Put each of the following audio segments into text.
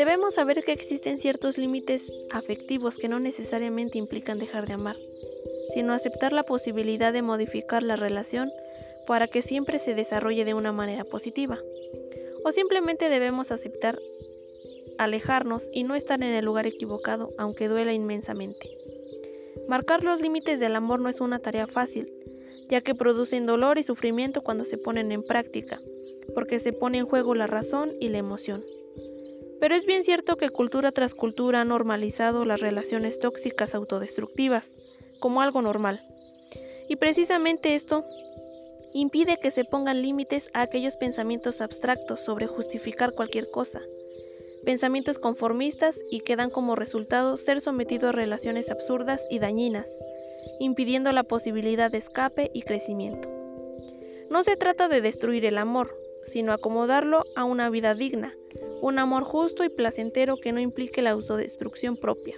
Debemos saber que existen ciertos límites afectivos que no necesariamente implican dejar de amar, sino aceptar la posibilidad de modificar la relación para que siempre se desarrolle de una manera positiva. O simplemente debemos aceptar alejarnos y no estar en el lugar equivocado, aunque duela inmensamente. Marcar los límites del amor no es una tarea fácil, ya que producen dolor y sufrimiento cuando se ponen en práctica, porque se pone en juego la razón y la emoción. Pero es bien cierto que cultura tras cultura ha normalizado las relaciones tóxicas autodestructivas como algo normal. Y precisamente esto impide que se pongan límites a aquellos pensamientos abstractos sobre justificar cualquier cosa, pensamientos conformistas y que dan como resultado ser sometido a relaciones absurdas y dañinas, impidiendo la posibilidad de escape y crecimiento. No se trata de destruir el amor, sino acomodarlo a una vida digna, un amor justo y placentero que no implique la autodestrucción propia.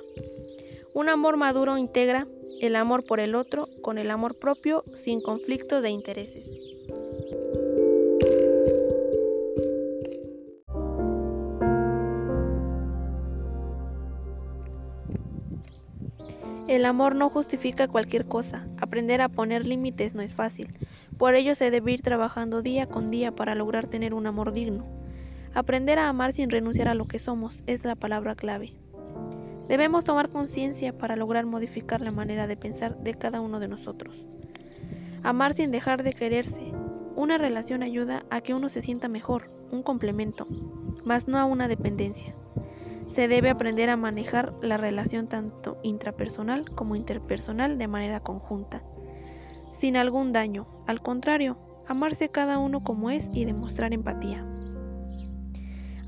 Un amor maduro integra el amor por el otro con el amor propio sin conflicto de intereses. El amor no justifica cualquier cosa. Aprender a poner límites no es fácil. Por ello se debe ir trabajando día con día para lograr tener un amor digno. Aprender a amar sin renunciar a lo que somos es la palabra clave. Debemos tomar conciencia para lograr modificar la manera de pensar de cada uno de nosotros. Amar sin dejar de quererse. Una relación ayuda a que uno se sienta mejor, un complemento, más no a una dependencia. Se debe aprender a manejar la relación tanto intrapersonal como interpersonal de manera conjunta, sin algún daño. Al contrario, amarse cada uno como es y demostrar empatía.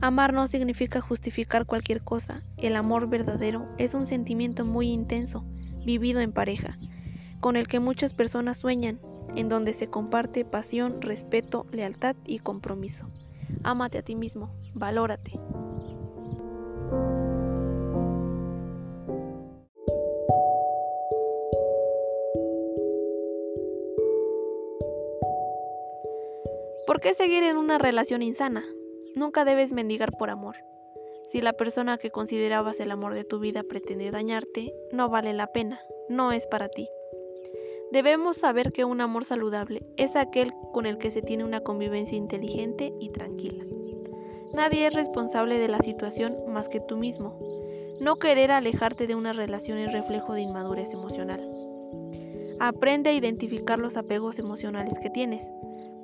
Amar no significa justificar cualquier cosa. El amor verdadero es un sentimiento muy intenso, vivido en pareja, con el que muchas personas sueñan, en donde se comparte pasión, respeto, lealtad y compromiso. Ámate a ti mismo, valórate. ¿Por qué seguir en una relación insana? Nunca debes mendigar por amor. Si la persona que considerabas el amor de tu vida pretende dañarte, no vale la pena, no es para ti. Debemos saber que un amor saludable es aquel con el que se tiene una convivencia inteligente y tranquila. Nadie es responsable de la situación más que tú mismo. No querer alejarte de una relación es reflejo de inmadurez emocional. Aprende a identificar los apegos emocionales que tienes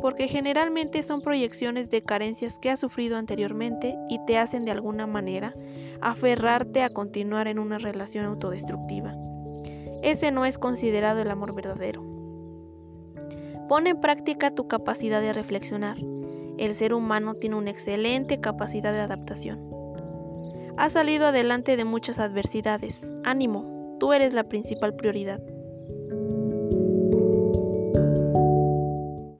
porque generalmente son proyecciones de carencias que has sufrido anteriormente y te hacen de alguna manera aferrarte a continuar en una relación autodestructiva. Ese no es considerado el amor verdadero. Pon en práctica tu capacidad de reflexionar. El ser humano tiene una excelente capacidad de adaptación. Has salido adelante de muchas adversidades. Ánimo, tú eres la principal prioridad.